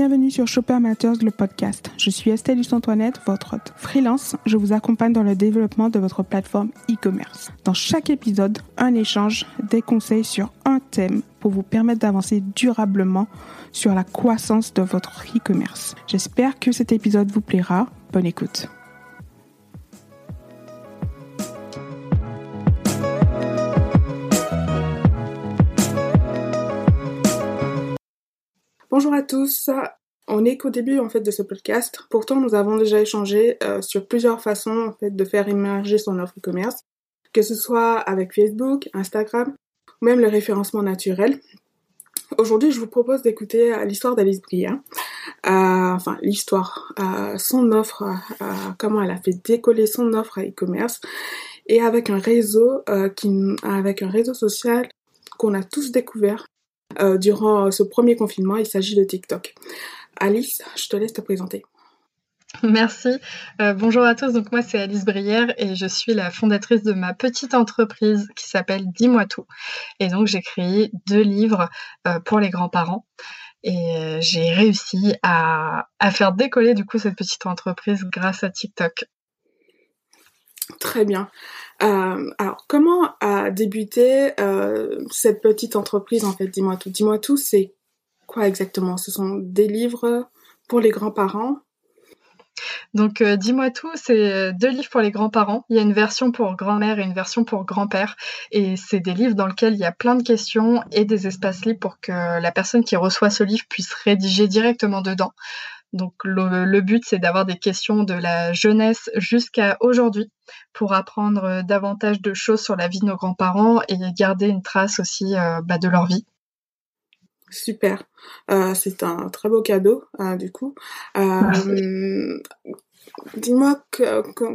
Bienvenue sur Shopper Matters, le podcast. Je suis Estelle Luce-Antoinette, votre hôte. Freelance, je vous accompagne dans le développement de votre plateforme e-commerce. Dans chaque épisode, un échange, des conseils sur un thème pour vous permettre d'avancer durablement sur la croissance de votre e-commerce. J'espère que cet épisode vous plaira. Bonne écoute. Bonjour à tous. On est qu'au début en fait de ce podcast. Pourtant, nous avons déjà échangé euh, sur plusieurs façons en fait de faire émerger son offre e-commerce, que ce soit avec Facebook, Instagram, ou même le référencement naturel. Aujourd'hui, je vous propose d'écouter euh, l'histoire d'Alice Brière. Euh, enfin, l'histoire, son offre, comment elle a fait décoller son offre à e-commerce, et avec un réseau social qu'on a tous découvert euh, durant ce premier confinement. Il s'agit de TikTok. Alice, je te laisse te présenter. Merci. Euh, bonjour à tous. Donc moi c'est Alice Brière et je suis la fondatrice de ma petite entreprise qui s'appelle Dis-moi tout. Et donc j'ai créé deux livres euh, pour les grands-parents et j'ai réussi à, à, faire décoller du coup cette petite entreprise grâce à TikTok. Très bien. Euh, alors, comment a débuté euh, cette petite entreprise en fait? Dis-moi tout. Dis-moi tout, c'est quoi exactement? Ce sont des livres pour les grands-parents? Donc, euh, dis-moi tout, c'est deux livres pour les grands-parents. Il y a une version pour grand-mère et une version pour grand-père. Et c'est des livres dans lesquels il y a plein de questions et des espaces libres pour que la personne qui reçoit ce livre puisse rédiger directement dedans. Donc le, but, c'est d'avoir des questions de la jeunesse jusqu'à aujourd'hui pour apprendre euh, davantage de choses sur la vie de nos grands-parents et garder une trace aussi euh, bah, de leur vie. Super, euh, c'est un très beau cadeau du coup. Dis-moi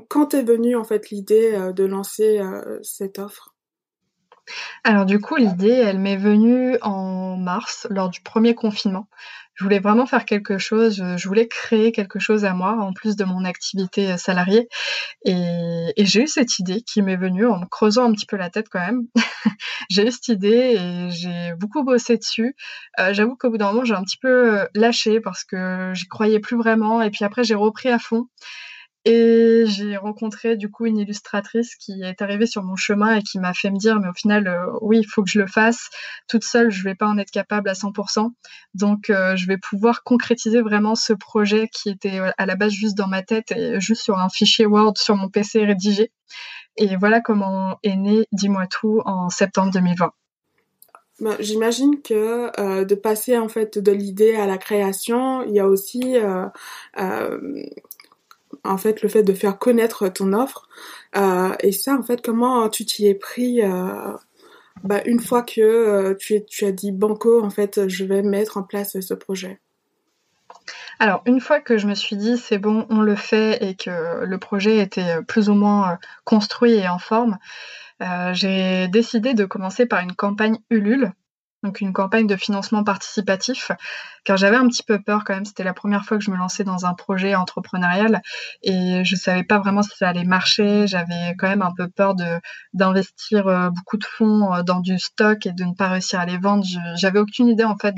quand est venue en fait l'idée de lancer cette offre? Alors du coup, l'idée, elle m'est venue en mars, lors du premier confinement. Je voulais vraiment faire quelque chose, je voulais créer quelque chose à moi, en plus de mon activité euh, salariée. Et, j'ai eu cette idée qui m'est venue en me creusant un petit peu la tête quand même. j'ai eu cette idée et j'ai beaucoup bossé dessus. Euh, j'avoue qu'au bout d'un moment, j'ai un petit peu euh, lâché parce que j'y croyais plus vraiment. Et puis après, j'ai repris à fond. Et j'ai rencontré du coup une illustratrice qui est arrivée sur mon chemin et qui m'a fait me dire mais au final euh, oui il faut que je le fasse. Toute seule je vais pas en être capable à 100% donc euh, je vais pouvoir concrétiser vraiment ce projet qui était euh, à la base juste dans ma tête et juste sur un fichier Word sur mon PC rédigé. Et voilà comment est né Dis-moi tout en septembre 2020. Ben, J'imagine que de passer en fait de l'idée à la création, il y a aussi en fait le fait de faire connaître ton offre. Euh, et ça en fait comment tu t'y es pris euh, bah, une fois que euh, tu, tu as dit banco en fait je vais mettre en place ce projet? Alors, une fois que je me suis dit c'est bon, on le fait et que le projet était plus ou moins construit et en forme, j'ai décidé de commencer par une campagne Ulule donc une campagne de financement participatif, car j'avais un petit peu peur quand même. C'était la première fois que je me lançais dans un projet entrepreneurial et je savais pas vraiment si ça allait marcher. J'avais quand même un peu peur d'investir euh, beaucoup de fonds euh, dans du stock et de ne pas réussir à les vendre. J'avais aucune idée en fait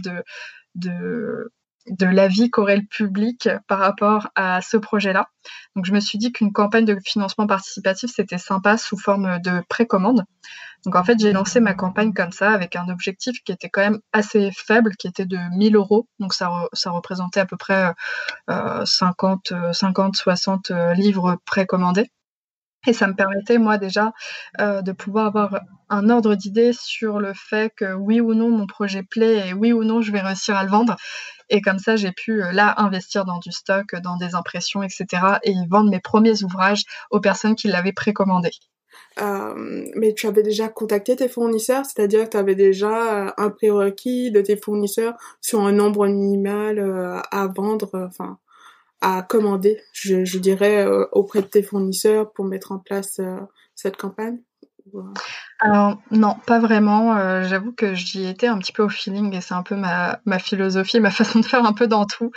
de de l'avis qu'aurait le public par rapport à ce projet-là. Donc je me suis dit qu'une campagne de financement participatif, c'était sympa sous forme de précommande. Donc en fait, j'ai lancé ma campagne comme ça avec un objectif qui était quand même assez faible, qui était de 1000 euros. Donc ça, représentait à peu près 50, 50, 60 livres précommandés. Et ça me permettait, moi, déjà, euh, de pouvoir avoir un ordre d'idée sur le fait que oui ou non mon projet plaît et oui ou non je vais réussir à le vendre. Et comme ça, j'ai pu euh, là investir dans du stock, dans des impressions, etc. et vendre mes premiers ouvrages aux personnes qui l'avaient précommandé. Euh, mais tu avais déjà contacté tes fournisseurs, c'est-à-dire tu avais déjà un prérequis de tes fournisseurs sur un nombre minimal à vendre, enfin à commander, je, je dirais, euh, auprès de tes fournisseurs pour mettre en place euh, cette campagne? Alors non, pas vraiment. Euh, j'avoue que j'y étais un petit peu au feeling et c'est un peu ma, philosophie, ma façon de faire un peu dans tout.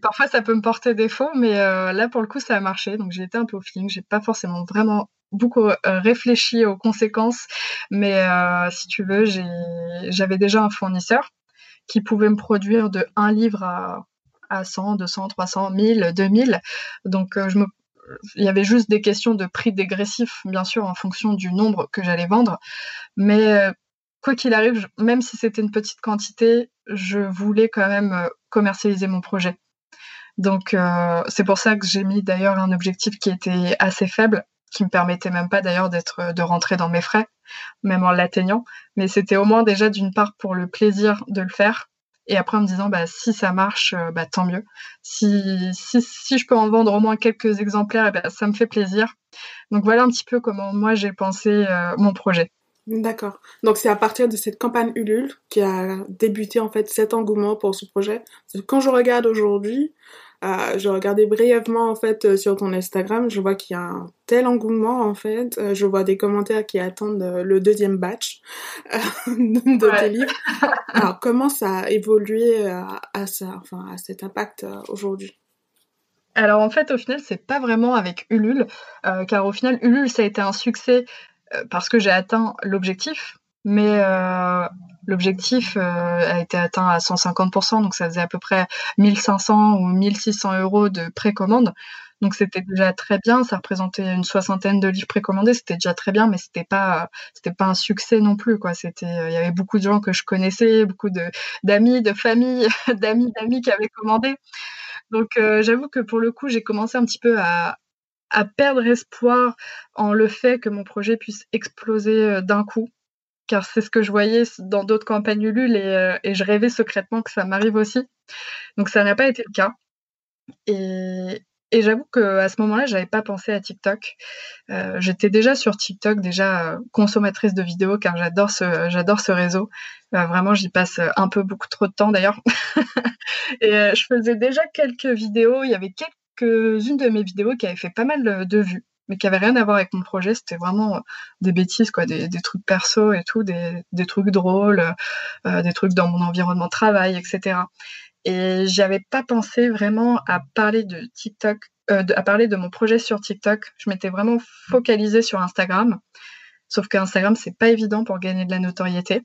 parfois ça peut me porter défaut, mais là pour le coup ça a marché. Donc j'ai été un peu au feeling. J'ai pas forcément vraiment beaucoup réfléchi aux conséquences, mais si tu veux, j'avais déjà un fournisseur qui pouvait me produire de un livre à à 100, 200, 300, 1000, 2000. Donc je me il y avait juste des questions de prix dégressif, bien sûr, en fonction du nombre que j'allais vendre. Mais quoi qu'il arrive, même si c'était une petite quantité, je voulais quand même commercialiser mon projet. Donc c'est pour ça que j'ai mis d'ailleurs un objectif qui était assez faible, qui me permettait même pas d'ailleurs de rentrer dans mes frais, même en l'atteignant. Mais c'était au moins déjà d'une part pour le plaisir de le faire, et après en me disant bah si ça marche, bah tant mieux. Si, si, si je peux en vendre au moins quelques exemplaires, bah, ça me fait plaisir. Donc voilà un petit peu comment moi j'ai pensé mon projet. D'accord. Donc c'est à partir de cette campagne Ulule qui a débuté en fait cet engouement pour ce projet. Quand je regarde aujourd'hui, euh, je regardais brièvement en fait euh, sur ton Instagram, je vois qu'il y a un tel engouement en fait. Euh, je vois des commentaires qui attendent le deuxième batch de tes livres. Alors comment ça a évolué à, ça, enfin à cet impact aujourd'hui? Alors en fait, au final, c'est pas vraiment avec Ulule, car au final, Ulule, ça a été un succès parce que j'ai atteint l'objectif, mais euh, l'objectif euh, a été atteint à 150%, donc ça faisait à peu près 1500 ou 1600 euros de précommande. Donc c'était déjà très bien, ça représentait une soixantaine de livres précommandés, c'était déjà très bien, mais c'était pas c'était pas un succès non plus quoi. C'était il y avait beaucoup de gens que je connaissais, beaucoup de d'amis, de familles, d'amis, d'amis qui avaient commandé. Donc euh, j'avoue que pour le coup j'ai commencé un petit peu à, à perdre espoir en le fait que mon projet puisse exploser d'un coup car c'est ce que je voyais dans d'autres campagnes Ulule euh, et, je rêvais secrètement que ça m'arrive aussi. Donc ça n'a pas été le cas. Et, j'avoue qu'à ce moment-là, j'avais pas pensé à TikTok. Euh, j'étais déjà sur TikTok, déjà euh, consommatrice de vidéos, car j'adore ce, j'adore ce réseau. vraiment, j'y passe un peu beaucoup trop de temps d'ailleurs. et je faisais déjà quelques vidéos. Il y avait quelques-unes de mes vidéos qui avaient fait pas mal de vues mais qui avait rien à voir avec mon projet. C'était vraiment euh, des bêtises, quoi, des, trucs perso et tout, des, trucs drôles, euh, euh, des trucs dans mon environnement de travail, etc. Et j'avais pas pensé vraiment à parler de TikTok, à parler de mon projet sur TikTok. Je m'étais vraiment focalisée sur Instagram. Sauf qu'Instagram, c'est pas évident pour gagner de la notoriété.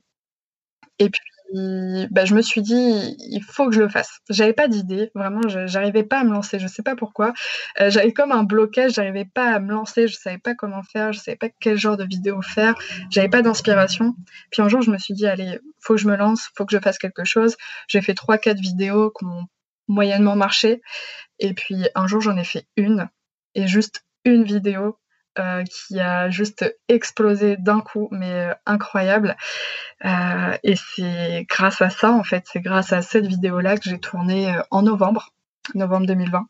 Et puis, bah, je me suis dit, il faut que je le fasse. J'avais pas d'idée, vraiment, j'arrivais pas à me lancer. Je sais pas pourquoi. Euh, j'avais comme un blocage, j'arrivais pas à me lancer. Je savais pas comment faire, je savais pas quel genre de vidéo faire. J'avais pas d'inspiration. Puis un jour, je me suis dit, allez, faut que je me lance, faut que je fasse quelque chose. J'ai fait trois, quatre vidéos qui ont moyennement marché. Et puis un jour, j'en ai fait une. Et juste une vidéo euh, qui a juste explosé d'un coup, mais euh, incroyable. Euh, et c'est grâce à ça, en fait, c'est grâce à cette vidéo-là que j'ai tourné en novembre, novembre 2020.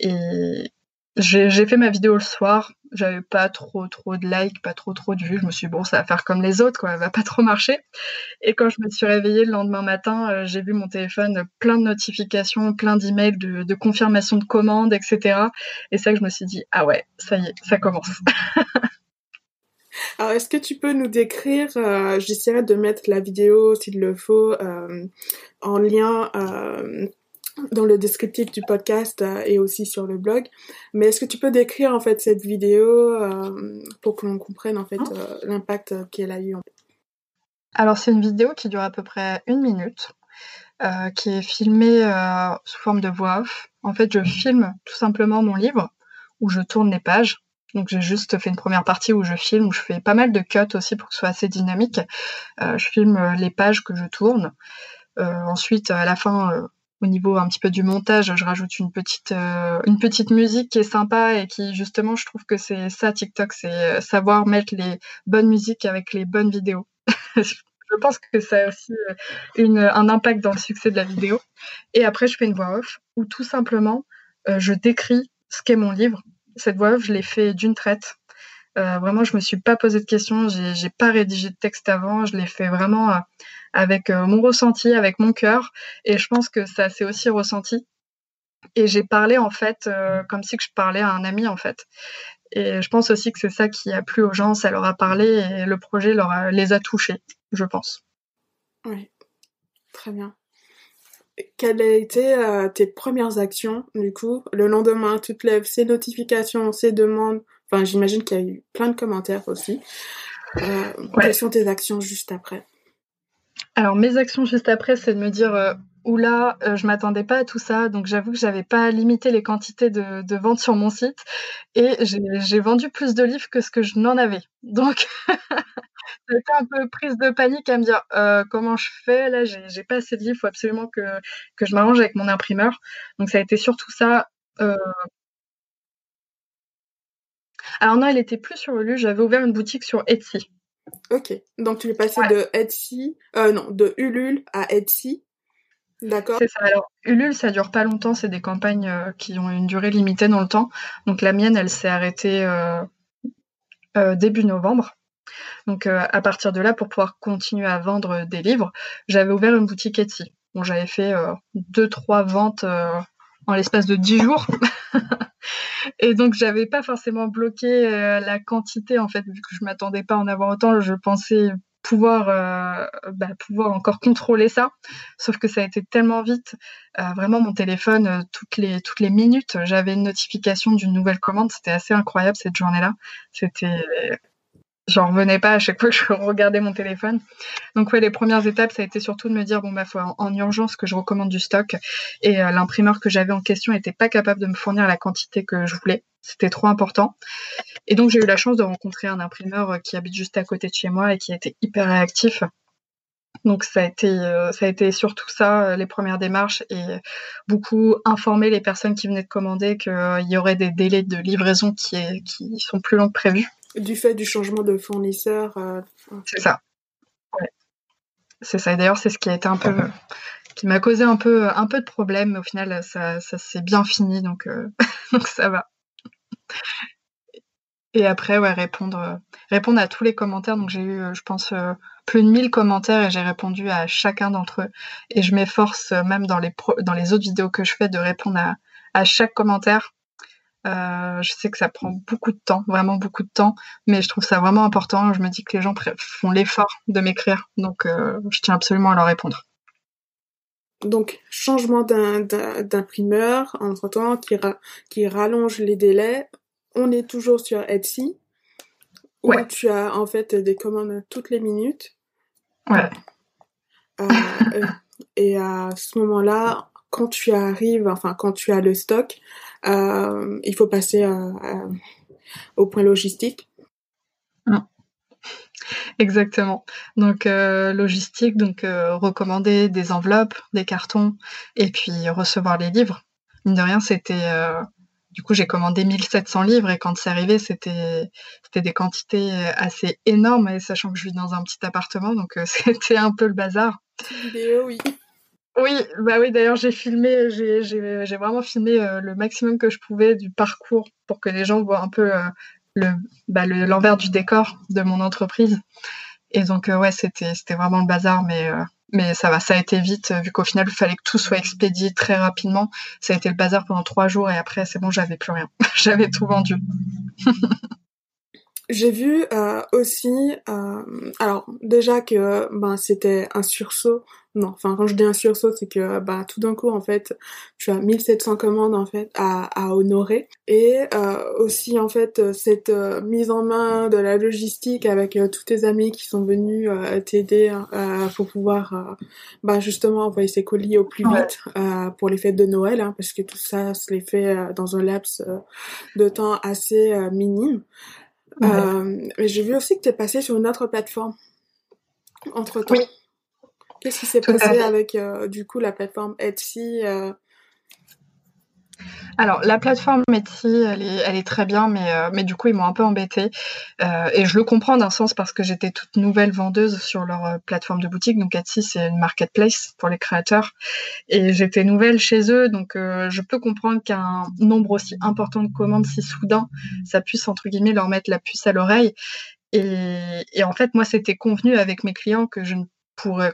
Et j'ai fait ma vidéo le soir, j'avais pas trop trop de likes, pas trop trop de vues. Je me suis dit, bon, ça va faire comme les autres, quoi, elle va pas trop marcher. Et quand je me suis réveillée le lendemain matin, euh, j'ai vu mon téléphone plein de notifications, plein d'emails de, de confirmation de commandes, etc. Et ça que je me suis dit, ah ouais, ça y est, ça commence. Alors, est-ce que tu peux nous décrire, euh, j'essaierai de mettre la vidéo, s'il le faut, euh, en lien dans le descriptif du podcast euh, et aussi sur le blog. Mais est-ce que tu peux décrire en fait cette vidéo euh, pour que l'on comprenne en fait hein euh, l'impact qu'elle a eu Alors c'est une vidéo qui dure à peu près une minute, qui est filmée sous forme de voix off. En fait, je filme tout simplement mon livre où je tourne les pages. Donc j'ai juste fait une première partie où je filme, où je fais pas mal de cuts aussi pour que ce soit assez dynamique. je filme les pages que je tourne. ensuite, à la fin, au niveau un petit peu du montage, je rajoute une petite euh, une petite musique qui est sympa et qui justement, je trouve que c'est ça TikTok, c'est euh, savoir mettre les bonnes musiques avec les bonnes vidéos. je pense que ça a aussi euh, un impact dans le succès de la vidéo. Et après, je fais une voix off où tout simplement, je décris ce qu'est mon livre. Cette voix off, je l'ai fait d'une traite. Vraiment, je me suis pas posé de questions, j'ai pas rédigé de texte avant, je l'ai fait vraiment avec euh, mon ressenti, avec mon cœur. Et je pense que ça s'est aussi ressenti. Et j'ai parlé en fait euh, comme si que je parlais à un ami en fait. Et je pense aussi que c'est ça qui a plu aux gens, ça leur a parlé et le projet leur les a touchés, je pense. Oui, très bien. Quelles ont été euh, tes premières actions, du coup? Le lendemain, tu te lèves, ces notifications, ces demandes. Enfin, j'imagine qu'il y a eu plein de commentaires aussi. Quelles sont tes actions juste après? Alors mes actions juste après, c'est de me dire, euh, où là, euh, je m'attendais pas à tout ça, donc j'avoue que j'avais pas limité les quantités de, de ventes sur mon site et j'ai vendu plus de livres que ce que je n'en avais. Donc, j'étais un peu prise de panique à me dire euh, comment je fais? Là, j'ai pas assez de livres, il faut absolument que, que je m'arrange avec mon imprimeur. Donc ça a été surtout ça. Euh... Alors non, il était plus sur Ulule, j'avais ouvert une boutique sur Etsy. Ok, donc tu es passé de Etsy, euh, non, de Ulule à Etsy. D'accord. C'est ça. Alors, Ulule, ça dure pas longtemps. C'est des campagnes euh, qui ont une durée limitée dans le temps. Donc, la mienne, elle s'est arrêtée euh, euh, début novembre. Donc, à partir de là, pour pouvoir continuer à vendre des livres, j'avais ouvert une boutique Etsy. Bon, j'avais fait deux, trois ventes en l'espace de dix jours. Et donc, j'avais pas forcément bloqué la quantité, en fait, vu que je m'attendais pas à en avoir autant. Je pensais pouvoir euh, bah, pouvoir encore contrôler ça sauf que ça a été tellement vite euh, vraiment mon téléphone euh, toutes les toutes les minutes j'avais une notification d'une nouvelle commande c'était assez incroyable cette journée là c'était j'en revenais pas à chaque fois que je regardais mon téléphone. Donc ouais, les premières étapes, ça a été surtout de me dire bon bah faut en, urgence que je recommande du stock et euh, l'imprimeur que j'avais en question n'était pas capable de me fournir la quantité que je voulais. C'était trop important. Et donc j'ai eu la chance de rencontrer un imprimeur euh, qui habite juste à côté de chez moi et qui était hyper réactif. Donc ça a été euh, ça a été surtout ça les premières démarches et beaucoup informer les personnes qui venaient de commander qu'il y aurait des délais de livraison qui qui sont plus longs que prévu du fait du changement de fournisseur. Euh, c'est ça. C'est ça. Et d'ailleurs, c'est ce qui a été un peu, qui m'a causé un peu, un peu de problème, mais au final, ça, ça s'est bien fini, donc, euh, donc ça va. Et après, ouais, répondre, répondre à tous les commentaires. Donc j'ai eu, je pense, euh, plus de 1000 commentaires et j'ai répondu à chacun d'entre eux. Et je m'efforce, même dans les, dans les autres vidéos que je fais, de répondre à chaque commentaire euh, je sais que ça prend beaucoup de temps, vraiment beaucoup de temps, mais je trouve ça vraiment important. Je me dis que les gens font l'effort de m'écrire, donc euh, je tiens absolument à leur répondre. Donc, changement d'imprimeur, entre-temps, qui, qui rallonge les délais. On est toujours sur Etsy, où tu as en fait des commandes toutes les minutes. Ouais. Euh, et à ce moment-là, quand tu arrives, enfin quand tu as le stock, il faut passer au point logistique. Mm. Exactement. Donc euh, logistique, donc euh, recommander des enveloppes, des cartons, et puis recevoir les livres. Mine de rien, c'était du coup j'ai commandé 1700 livres et quand c'est arrivé, c'était c'était des quantités assez énormes, et sachant que je vis dans un petit appartement, donc c'était un peu le bazar. Vidéo, oui. Oui, bah oui, d'ailleurs, j'ai filmé, j'ai vraiment filmé euh, le maximum que je pouvais du parcours pour que les gens voient un peu euh, le bah, l'envers du décor de mon entreprise. Et donc, euh, ouais, c'était vraiment le bazar, mais, mais ça va, ça a été vite, vu qu'au final, il fallait que tout soit expédié très rapidement. Ça a été le bazar pendant trois jours et après, c'est bon, j'avais plus rien. j'avais tout vendu. J'ai vu aussi, alors déjà que ben c'était un sursaut non, enfin quand je dis un sursaut, c'est que bah tout d'un coup en fait, tu as 1700 commandes en fait à, à honorer et euh, aussi en fait cette euh, mise en main de la logistique avec euh, tous tes amis qui sont venus euh, t'aider pour pouvoir bah justement envoyer ces colis au plus vite pour les fêtes de Noël hein, parce que tout ça se les fait dans un laps de temps assez minime. mais j'ai vu aussi que tu es passé sur une autre plateforme entre temps. Qu'est-ce qui s'est passé avec euh, du coup la plateforme Etsy euh? alors, la plateforme Etsy, elle est, elle est très bien, mais, euh, mais du coup, ils m'ont un peu embêtée. et je le comprends d'un sens parce que j'étais toute nouvelle vendeuse sur leur plateforme de boutique. Donc, Etsy, c'est une marketplace pour les créateurs. Et j'étais nouvelle chez eux, donc je peux comprendre qu'un nombre aussi important de commandes, si soudain, ça puisse, entre guillemets, leur mettre la puce à l'oreille. Et, et, en fait, moi, c'était convenu avec mes clients que je ne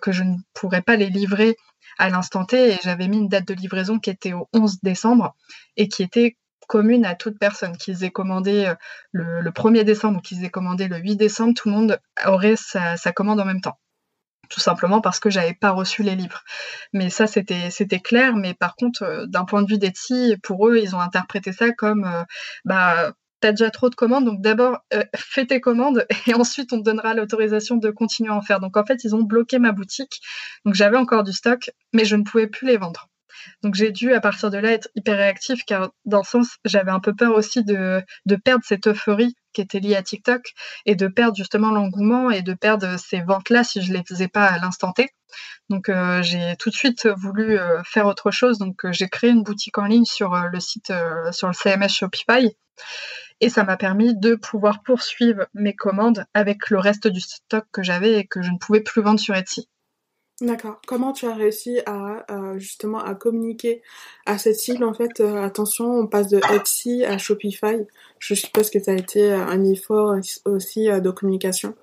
que je ne pourrais pas les livrer à l'instant T et j'avais mis une date de livraison qui était au 11 décembre et qui était commune à toute personne. Qu'ils aient commandé euh, le, 1er décembre ou qu'ils aient commandé le 8 décembre, tout le monde aurait sa, commande en même temps. Tout simplement parce que j'avais pas reçu les livres. Mais ça, c'était, c'était clair. Mais par contre, euh, d'un point de vue d'Etsy, pour eux, ils ont interprété ça comme, euh, bah, tu as déjà trop de commandes, donc d'abord euh, fais tes commandes et ensuite on te donnera l'autorisation de continuer à en faire. Donc en fait, ils ont bloqué ma boutique. Donc j'avais encore du stock, mais je ne pouvais plus les vendre. Donc j'ai dû à partir de là être hyper réactif car dans le sens j'avais un peu peur aussi de, de perdre cette euphorie qui était liée à TikTok et de perdre justement l'engouement et de perdre ces ventes-là si je les faisais pas à l'instant T. Donc euh, j'ai tout de suite voulu euh, faire autre chose. Donc j'ai créé une boutique en ligne sur le site, sur le CMS Shopify. Et ça m'a permis de pouvoir poursuivre mes commandes avec le reste du stock que j'avais et que je ne pouvais plus vendre sur Etsy. D'accord. Comment tu as réussi à justement à communiquer à cette cible en fait Attention, on passe de Etsy à Shopify. Je suppose que ça a été un effort aussi de communication.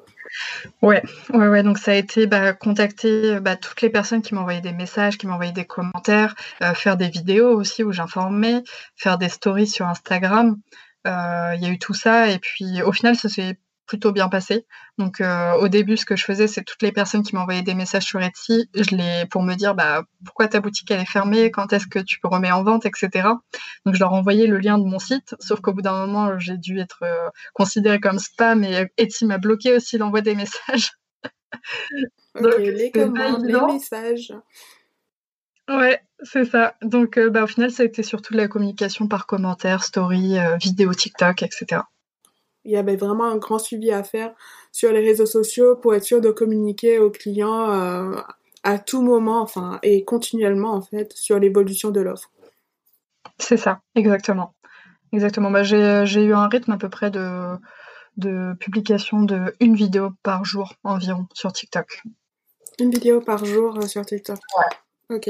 Ouais, ouais, ouais. Donc ça a été bah, contacter bah, toutes les personnes qui m'envoyaient des messages, qui m'envoyaient des commentaires, euh, faire des vidéos aussi où j'informais, faire des stories sur Instagram. Euh, il y a eu tout ça et puis au final ça s'est plutôt bien passé. Donc euh, au début, ce que je faisais, c'est toutes les personnes qui m'envoyaient des messages sur Etsy, je les pour me dire bah pourquoi ta boutique elle est fermée, quand est-ce que tu peux remettre en vente, etc. Donc je leur envoyais le lien de mon site, sauf qu'au bout d'un moment, j'ai dû être euh, considérée comme spam et Etsy m'a bloqué aussi l'envoi des messages. ok, les commandes, les messages. Ouais, c'est ça. Donc, euh, bah, au final, ça a été surtout de la communication par commentaire, story, vidéo TikTok, etc il y avait vraiment un grand suivi à faire sur les réseaux sociaux pour être sûr de communiquer aux clients euh, à tout moment, enfin, et continuellement, en fait, sur l'évolution de l'offre. C'est ça, exactement. Exactement. Bah, j'ai eu un rythme à peu près de, de publication de une vidéo par jour environ sur TikTok. Une vidéo par jour euh, sur TikTok. Ouais. Ok.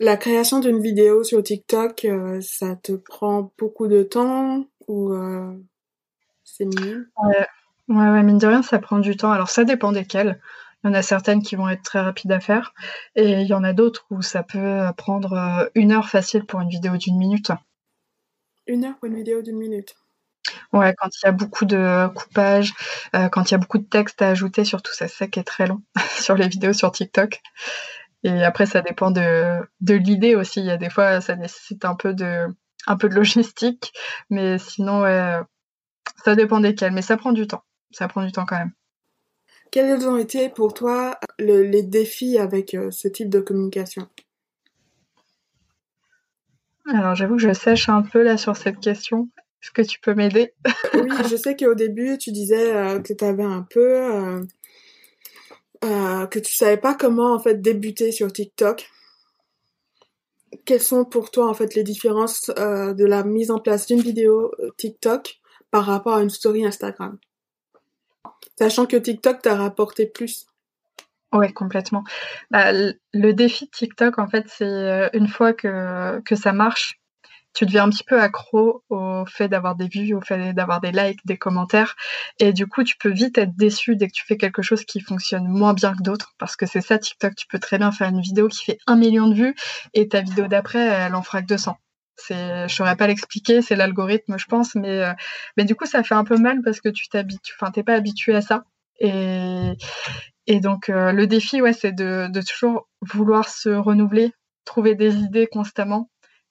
La création d'une vidéo sur TikTok, euh, ça te prend beaucoup de temps ou c'est mignon. Ouais. ouais, mine de rien, ça prend du temps. Alors, ça dépend desquelles. Il y en a certaines qui vont être très rapides à faire. Et il y en a d'autres où ça peut prendre euh, une heure facile pour une vidéo d'une minute. Une heure pour une vidéo d'une minute Ouais, quand il y a beaucoup de coupage, euh, quand il y a beaucoup de texte à ajouter, surtout ça, c'est ça qui est très long sur les vidéos sur TikTok. Et après, ça dépend de, de l'idée aussi. Il y a des fois, ça nécessite un peu de, un peu de logistique. Mais sinon, ouais, ça dépend desquels, mais ça prend du temps. Ça prend du temps quand même. Quels ont été pour toi les défis avec euh, ce type de communication? Alors j'avoue que je sèche un peu là sur cette question. Est-ce que tu peux m'aider? Oui, je sais qu'au début tu disais euh, que tu avais un peu... Euh, que tu savais pas comment en fait débuter sur TikTok. Quelles sont pour toi en fait les différences de la mise en place d'une vidéo TikTok par rapport à une story Instagram? Sachant que TikTok t'a rapporté plus. Ouais, complètement. Bah, le défi de TikTok, en fait, c'est euh, une fois que, que ça marche, tu deviens un petit peu accro au fait d'avoir des vues, au fait d'avoir des likes, des commentaires. Et du coup, tu peux vite être déçu dès que tu fais quelque chose qui fonctionne moins bien que d'autres. Parce que c'est ça, TikTok, tu peux très bien faire une vidéo qui fait un million de vues et ta vidéo d'après, elle en fera que 200. C'est, je saurais pas l'expliquer, c'est l'algorithme, je pense, mais, euh, mais du coup, ça fait un peu mal parce que tu t'habitues, enfin, t'es pas habitué à ça. Et, et donc, euh, le défi, ouais, c'est de toujours vouloir se renouveler, trouver des idées constamment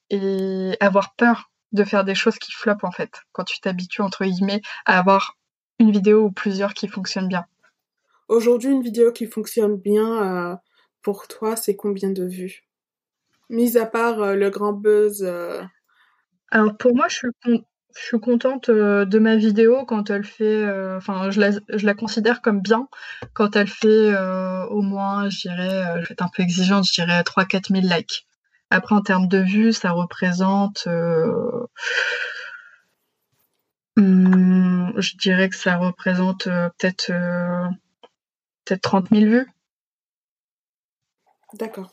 et avoir peur de faire des choses qui flopent, en fait, quand tu t'habitues, entre guillemets, à avoir une vidéo ou plusieurs qui fonctionnent bien. Aujourd'hui, une vidéo qui fonctionne bien, euh, pour toi, c'est combien de vues? Mis à part euh, le grand buzz. Euh, Alors pour moi, je suis, je suis contente de ma vidéo quand elle fait. Enfin, je, la, je la considère comme bien quand elle fait au moins, je dirais, je vais être un peu exigeante, je dirais 3-4 000 likes. Après, en termes de vues, ça représente. Hmm, je dirais que ça représente peut-être peut-être 30 000 vues. D'accord.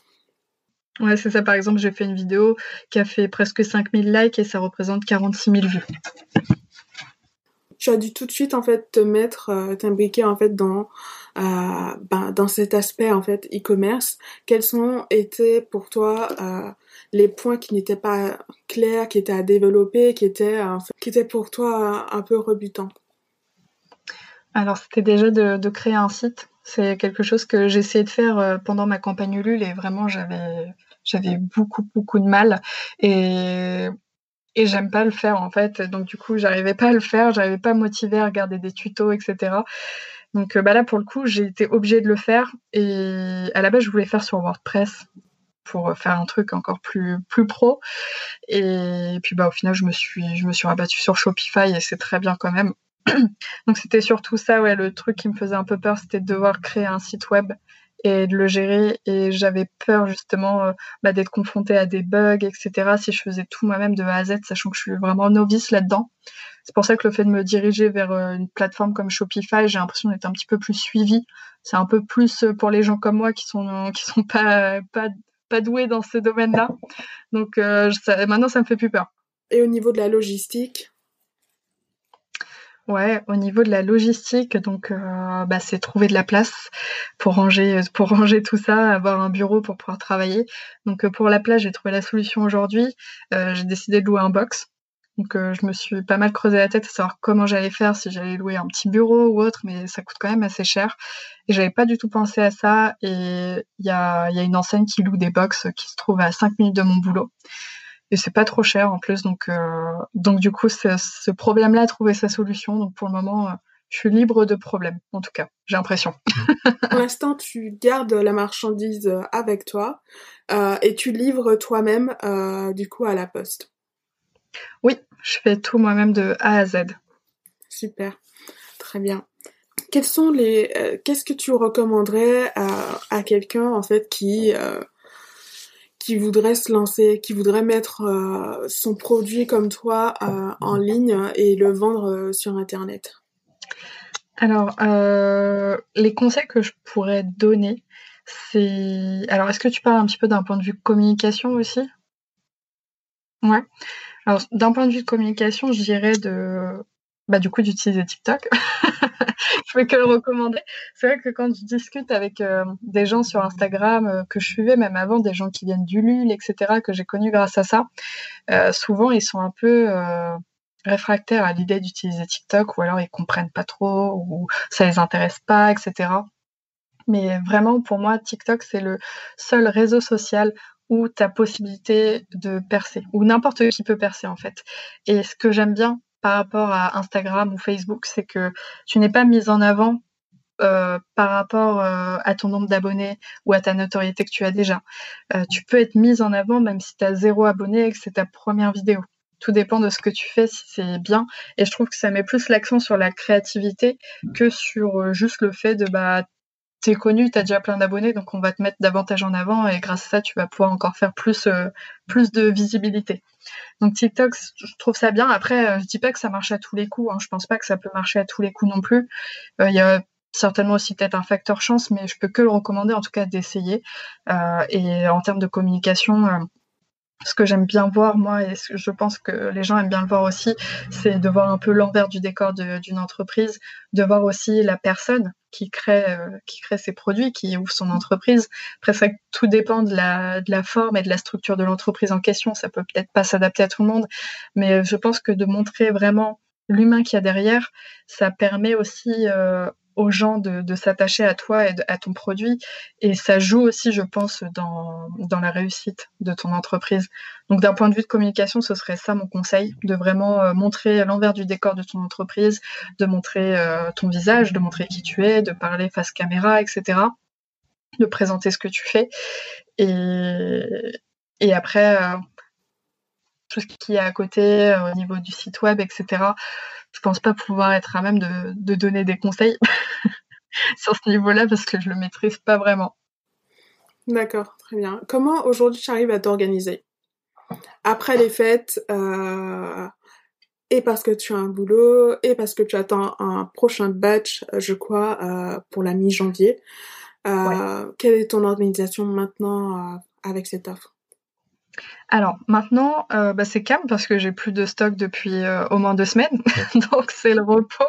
Ouais, c'est ça. Par exemple, j'ai fait une vidéo qui a fait presque 5000 likes et ça représente 46 000 vues. Tu as dû tout de suite en fait te mettre, euh, t'imbriquer en fait dans euh, ben, dans cet aspect en fait e-commerce. Quels sont été pour toi euh, les points qui n'étaient pas clairs, qui étaient à développer, qui étaient qui étaient pour toi un peu rebutants? Alors c'était déjà de, créer un site. C'est quelque chose que essayé de faire pendant ma campagne Ulule et vraiment j'avais j'avais beaucoup beaucoup de mal et et j'aime pas le faire en fait. Donc du coup, j'arrivais pas à le faire, j'arrivais pas motivé à regarder des tutos, etc. Donc bah là, pour le coup, j'ai été obligée de le faire. Et à la base, je voulais faire sur WordPress pour faire un truc encore plus plus pro. Et puis bah au final, je me suis je me suis rabattue sur Shopify et c'est très bien quand même. Donc c'était surtout ça, ouais, le truc qui me faisait un peu peur, c'était de devoir créer un site web et de le gérer. Et j'avais peur justement euh, bah, d'être confrontée à des bugs, etc. Si je faisais tout moi-même de A à Z, sachant que je suis vraiment novice là-dedans. C'est pour ça que le fait de me diriger vers euh, une plateforme comme Shopify, j'ai l'impression d'être un petit peu plus suivie. C'est un peu plus euh, pour les gens comme moi qui sont qui sont pas pas doués dans ce domaine-là. Donc maintenant, ça me fait plus peur. Et au niveau de la logistique, Ouais, au niveau de la logistique, donc euh, bah, c'est trouver de la place pour ranger, pour ranger tout ça, avoir un bureau pour pouvoir travailler. Donc euh, pour la place, j'ai trouvé la solution aujourd'hui. Euh, j'ai décidé de louer un box. Donc je me suis pas mal creusé la tête à savoir comment j'allais faire, si j'allais louer un petit bureau ou autre, mais ça coûte quand même assez cher. Et j'avais pas du tout pensé à ça. Et il y a, y a une enseigne qui loue des box qui se trouve à 5 minutes de mon boulot et c'est pas trop cher en plus. Donc, euh, donc du coup, ce problème-là a trouvé sa solution. Donc pour le moment, euh, je suis libre de problème, en tout cas, j'ai l'impression. pour l'instant, tu gardes la marchandise euh, avec toi et tu livres toi-même, du coup, à la poste. Oui, je fais tout moi-même de A à Z. Super, très bien. Quels sont les, qu'est-ce que tu recommanderais à, à quelqu'un en fait qui qui voudrait se lancer, qui voudrait mettre euh, son produit comme toi euh, en ligne et le vendre euh, sur Internet Alors, les conseils que je pourrais donner, c'est... Alors, est-ce que tu parles un petit peu d'un point de vue communication aussi? Ouais. Alors, d'un point de vue de communication, je dirais de bah, du coup d'utiliser TikTok. je peux que le recommander. C'est vrai que quand je discute avec euh, des gens sur Instagram euh, que je suivais même avant, des gens qui viennent du LUL, etc., que j'ai connus grâce à ça, euh, souvent ils sont un peu réfractaires à l'idée d'utiliser TikTok ou alors ils comprennent pas trop ou ça les intéresse pas, etc. Mais vraiment, pour moi, TikTok, c'est le seul réseau social où tu as possibilité de percer, où n'importe qui peut percer en fait. Et ce que j'aime bien par rapport à Instagram ou Facebook, c'est que tu n'es pas mise en avant euh, par rapport euh, à ton nombre d'abonnés ou à ta notoriété que tu as déjà. Euh, tu peux être mise en avant même si tu as zéro abonné et que c'est ta première vidéo. Tout dépend de ce que tu fais, si c'est bien. Et je trouve que ça met plus l'accent sur la créativité que sur juste le fait de bah t'es connu, t'as déjà plein d'abonnés, donc on va te mettre davantage en avant et grâce à ça, tu vas pouvoir encore faire plus, plus de visibilité. Donc TikTok, je trouve ça bien. Après, euh, je dis pas que ça marche à tous les coups. Hein. Je pense pas que ça peut marcher à tous les coups non plus. Euh, il y a certainement aussi peut-être un facteur chance, mais je peux que le recommander en tout cas d'essayer. Euh, et en termes de communication, ce que j'aime bien voir, moi, et je pense que les gens aiment bien le voir aussi, c'est de voir un peu l'envers du décor d'une entreprise, de voir aussi la personne qui crée, euh, qui crée ses produits, qui ouvre son entreprise. Après, ça, tout dépend de la, forme et de la structure de l'entreprise en question. Ça peut peut-être pas s'adapter à tout le monde, mais je pense que de montrer vraiment l'humain qu'il y a derrière, ça permet aussi euh, aux gens de, s'attacher à toi et à ton produit. Et ça joue aussi, je pense, dans, la réussite de ton entreprise. Donc d'un point de vue de communication, ce serait ça mon conseil, de vraiment euh, montrer l'envers du décor de ton entreprise, de montrer euh, ton visage, de montrer qui tu es, de parler face caméra, etc. De présenter ce que tu fais. Et, et après, euh, tout ce qui est à côté, au niveau du site web, etc je pense pas pouvoir être à même de, donner des conseils sur ce niveau-là parce que je le maîtrise pas vraiment. D'accord, très bien. Comment aujourd'hui tu arrives à t'organiser? Après les fêtes, euh, et parce que tu as un boulot, et parce que tu attends un prochain batch, je crois, euh, pour la mi-janvier. Euh, quelle est ton organisation maintenant avec cette offre? Alors maintenant, euh, bah, c'est calme parce que j'ai plus de stock depuis euh, au moins deux semaines, donc c'est le repos.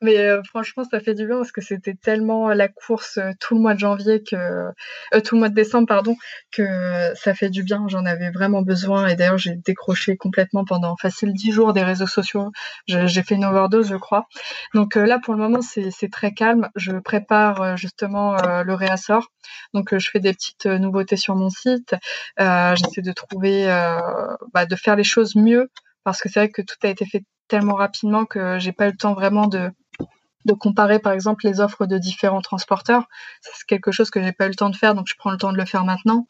Mais euh, franchement, ça fait du bien parce que c'était tellement la course tout le mois de janvier que tout le mois de décembre, pardon, que ça fait du bien. J'en avais vraiment besoin et d'ailleurs j'ai décroché complètement pendant facile dix jours des réseaux sociaux. J'ai fait une overdose, je crois. Donc là, pour le moment, c'est très calme. Je prépare justement le réassort. Donc je fais des petites nouveautés sur mon site. J'essaie de trouver, euh, bah, de faire les choses mieux parce que c'est vrai que tout a été fait tellement rapidement que j'ai pas eu le temps vraiment de de comparer par exemple les offres de différents transporteurs. C'est quelque chose que j'ai pas eu le temps de faire, donc je prends le temps de le faire maintenant.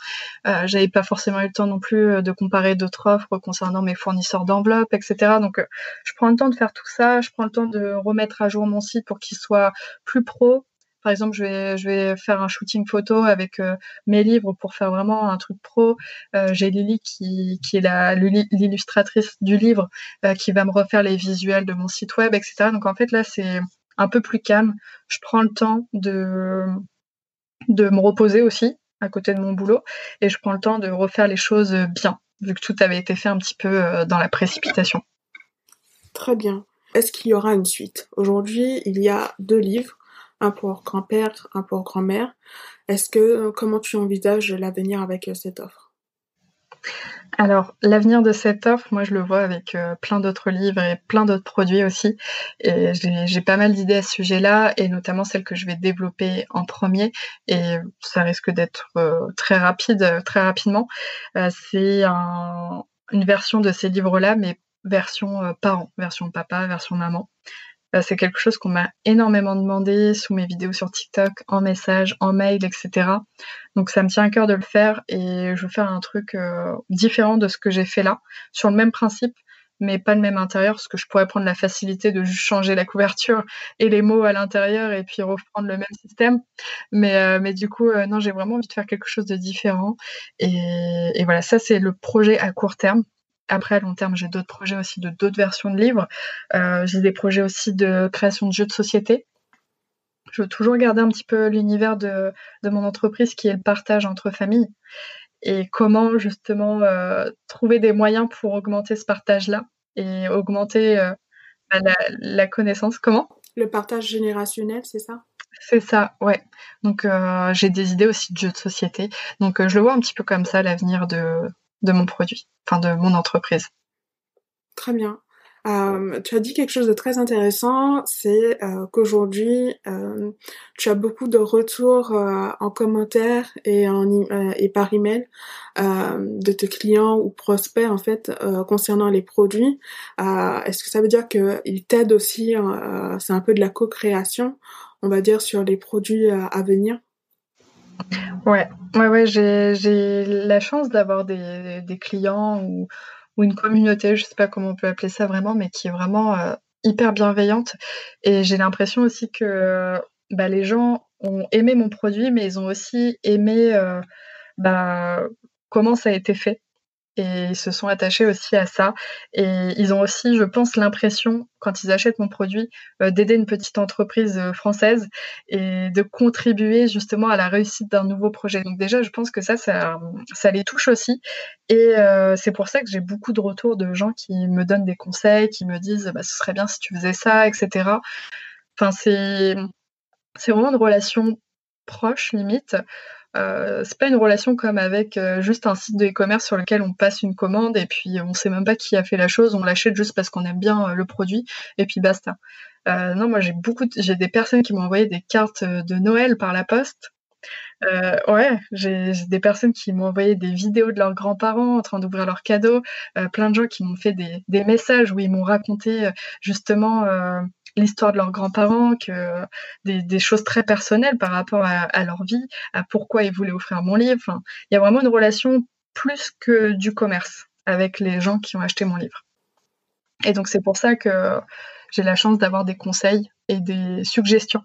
Euh, J'avais pas forcément eu le temps non plus euh, de comparer d'autres offres concernant mes fournisseurs d'enveloppes, etc. Donc je prends le temps de faire tout ça, je prends le temps de remettre à jour mon site pour qu'il soit plus pro. Par exemple, je vais, faire un shooting photo avec euh, mes livres pour faire vraiment un truc pro. J'ai Lily qui, qui est l'illustratrice du livre qui va me refaire les visuels de mon site web, etc. Donc en fait là, c'est un peu plus calme. Je prends le temps de, de me reposer aussi à côté de mon boulot et je prends le temps de refaire les choses bien, vu que tout avait été fait un petit peu euh, dans la précipitation. Très bien. Est-ce qu'il y aura une suite? Aujourd'hui, il y a deux livres, un pour grand-père, un pour grand-mère. Est-ce que comment tu envisages l'avenir avec euh, cette offre? Alors, l'avenir de cette offre, moi, je le vois avec euh, plein d'autres livres et plein d'autres produits aussi. Et j'ai pas mal d'idées à ce sujet-là, et notamment celles que je vais développer en premier. Et ça risque d'être euh, très rapide, très rapidement. Euh, c'est une version de ces livres-là, mais version parent, version papa, version maman. Euh, c'est quelque chose qu'on m'a énormément demandé sous mes vidéos sur TikTok, en message, en mail, etc. Donc ça me tient à cœur de le faire et je veux faire un truc euh, différent de ce que j'ai fait là, sur le même principe, mais pas le même intérieur, parce que je pourrais prendre la facilité de juste changer la couverture et les mots à l'intérieur et puis reprendre le même système. Mais, euh, mais du coup, non, j'ai vraiment envie de faire quelque chose de différent. Et voilà, ça c'est le projet à court terme. Après, à long terme, j'ai d'autres projets aussi de d'autres versions de livres. Euh, j'ai des projets aussi de création de jeux de société. Je veux toujours garder un petit peu l'univers de, mon entreprise qui est le partage entre familles et comment justement euh, trouver des moyens pour augmenter ce partage-là et augmenter euh, bah, la, connaissance. Comment? Le partage générationnel, c'est ça? C'est ça, ouais. Donc j'ai des idées aussi de jeux de société. Donc je le vois un petit peu comme ça l'avenir de, de mon produit, enfin de mon entreprise. Très bien. Euh, tu as dit quelque chose de très intéressant, c'est euh, qu'aujourd'hui euh, tu as beaucoup de retours en commentaire et en et par email de tes clients ou prospects en fait concernant les produits. Est-ce que ça veut dire qu'ils t'aident aussi C'est un peu de la co-création, on va dire, sur les produits à venir? Ouais, ouais, ouais, j'ai, la chance d'avoir des, des clients ou, ou, une communauté, je sais pas comment on peut appeler ça vraiment, mais qui est vraiment euh, hyper bienveillante. Et j'ai l'impression aussi que bah, les gens ont aimé mon produit, mais ils ont aussi aimé euh, bah, comment ça a été fait et se sont attachés aussi à ça. Et ils ont aussi, je pense, l'impression, quand ils achètent mon produit, euh, d'aider une petite entreprise euh, française et de contribuer justement à la réussite d'un nouveau projet. Donc déjà, je pense que ça, ça, les touche aussi. Et euh, c'est pour ça que j'ai beaucoup de retours de gens qui me donnent des conseils, qui me disent, bah, ce serait bien si tu faisais ça, etc. Enfin, c'est vraiment une relation proche, limite. Euh, c'est pas une relation comme avec euh, juste un site de e-commerce sur lequel on passe une commande et puis on sait même pas qui a fait la chose, on l'achète juste parce qu'on aime bien euh, le produit et puis basta. non, moi j'ai beaucoup, j'ai des personnes qui m'ont envoyé des cartes de Noël par la poste. ouais, j'ai des personnes qui m'ont envoyé des vidéos de leurs grands-parents en train d'ouvrir leurs cadeaux, plein de gens qui m'ont fait des, messages où ils m'ont raconté justement l'histoire de leurs grands-parents, que des, choses très personnelles par rapport à, leur vie, à pourquoi ils voulaient offrir mon livre. il y a vraiment une relation plus que du commerce avec les gens qui ont acheté mon livre. Et donc c'est pour ça que j'ai la chance d'avoir des conseils et des suggestions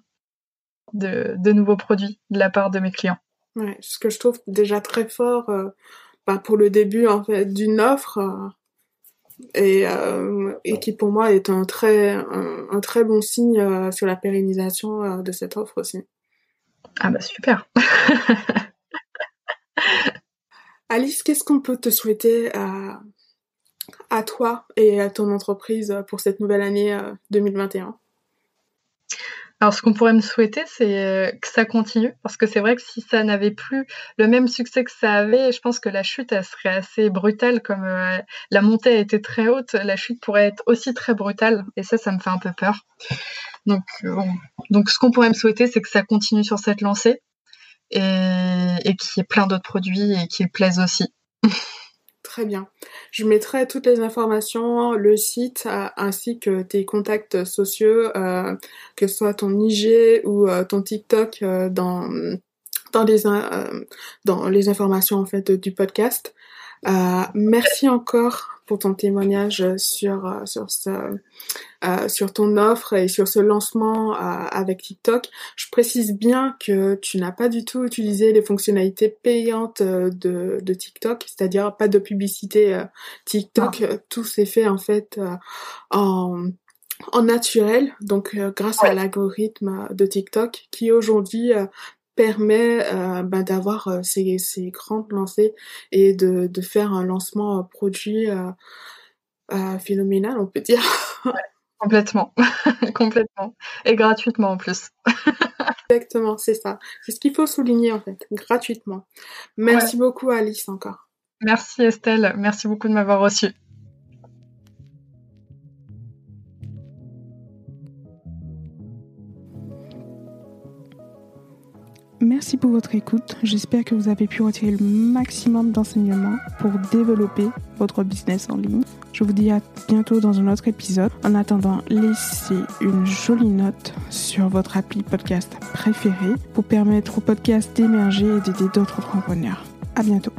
de, nouveaux produits de la part de mes clients. Ouais, ce que je trouve déjà très fort euh, bah, pour le début en fait d'une offre, euh, et, euh, et qui pour moi est un très, un, très bon signe euh, sur la pérennisation euh, de cette offre aussi. Ah bah super Alice, qu'est-ce qu'on peut te souhaiter à, à toi et à ton entreprise pour cette nouvelle année 2021 alors, ce qu'on pourrait me souhaiter, c'est euh, que ça continue, parce que c'est vrai que si ça n'avait plus le même succès que ça avait, je pense que la chute, elle serait assez brutale, comme euh, la montée a été très haute, la chute pourrait être aussi très brutale, et ça, ça me fait un peu peur. Donc, euh, Donc ce qu'on pourrait me souhaiter, c'est que ça continue sur cette lancée, et qu'il y ait plein d'autres produits et qu'ils plaisent aussi. Très bien. Je mettrai toutes les informations, le site ainsi que tes contacts sociaux, que ce soit ton IG ou ton TikTok dans dans les dans les informations en fait du podcast. Merci encore pour ton témoignage sur euh, sur ce euh, sur ton offre et sur ce lancement euh, avec TikTok. Je précise bien que tu n'as pas du tout utilisé les fonctionnalités payantes de, de TikTok, c'est-à-dire pas de publicité TikTok. Tout s'est fait en fait en en naturel, donc grâce à l'algorithme de TikTok qui aujourd'hui permet euh, ben, d'avoir euh, ces, ces grandes lancées et de, de faire un lancement euh, produit phénoménal, on peut dire. complètement, complètement. Et gratuitement en plus. Exactement, c'est ça. C'est ce qu'il faut souligner en fait, gratuitement. Merci beaucoup Alice encore. Merci Estelle, merci beaucoup de m'avoir reçue. Merci pour votre écoute. J'espère que vous avez pu retirer le maximum d'enseignements pour développer votre business en ligne. Je vous dis à bientôt dans un autre épisode. En attendant, laissez une jolie note sur votre appli podcast préféré pour permettre au podcast d'émerger et d'aider d'autres entrepreneurs. À bientôt.